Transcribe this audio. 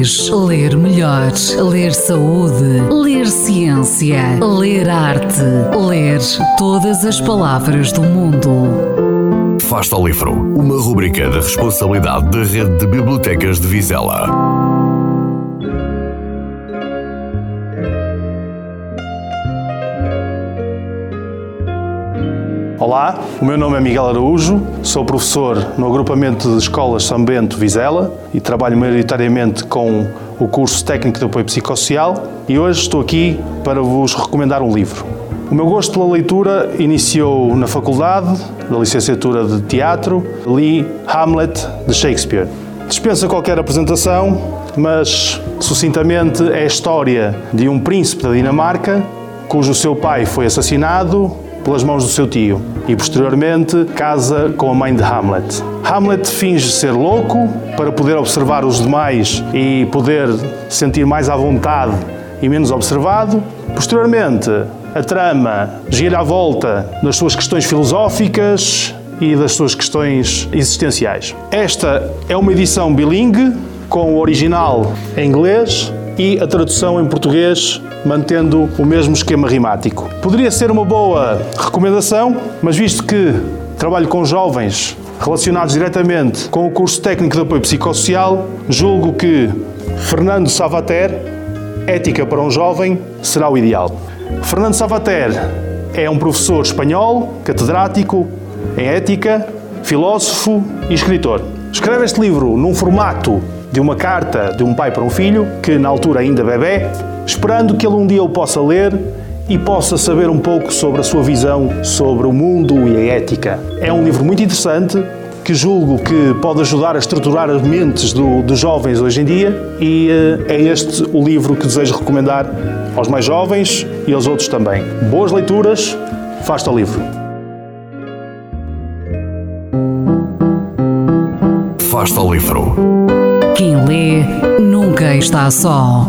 mais, ler melhor, ler saúde, ler ciência, ler arte, ler todas as palavras do mundo. Fasta ao Livro, uma rubrica da responsabilidade da Rede de Bibliotecas de Vizela. Olá, o meu nome é Miguel Araújo, sou professor no agrupamento de escolas São Bento Vizela e trabalho maioritariamente com o curso técnico de apoio psicossocial e hoje estou aqui para vos recomendar um livro. O meu gosto pela leitura iniciou na faculdade, da licenciatura de teatro, li Hamlet de Shakespeare. Dispensa qualquer apresentação, mas sucintamente é a história de um príncipe da Dinamarca cujo seu pai foi assassinado pelas mãos do seu tio e posteriormente casa com a mãe de Hamlet. Hamlet finge ser louco para poder observar os demais e poder sentir mais à vontade e menos observado. Posteriormente, a trama gira à volta das suas questões filosóficas e das suas questões existenciais. Esta é uma edição bilingue com o original em inglês e a tradução em português mantendo o mesmo esquema rimático. Poderia ser uma boa recomendação, mas visto que trabalho com jovens relacionados diretamente com o curso técnico de apoio psicossocial, julgo que Fernando Savater, Ética para um Jovem, será o ideal. Fernando Savater é um professor espanhol, catedrático em ética, filósofo e escritor. Escreve este livro num formato de uma carta de um pai para um filho, que na altura ainda bebê, esperando que ele um dia o possa ler e possa saber um pouco sobre a sua visão sobre o mundo e a ética. É um livro muito interessante que julgo que pode ajudar a estruturar as mentes do, dos jovens hoje em dia e uh, é este o livro que desejo recomendar aos mais jovens e aos outros também. Boas leituras, fasta o livro. Resposta o livro. Quem lê nunca está só.